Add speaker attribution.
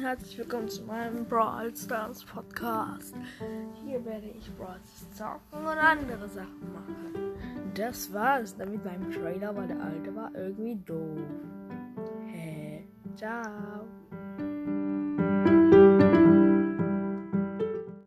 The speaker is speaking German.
Speaker 1: herzlich willkommen zu meinem Brawl Stars Podcast. Hier werde ich Brawl Stars zocken und andere Sachen machen. Das war's damit beim Trailer, weil der alte war irgendwie doof. Hä? Ciao.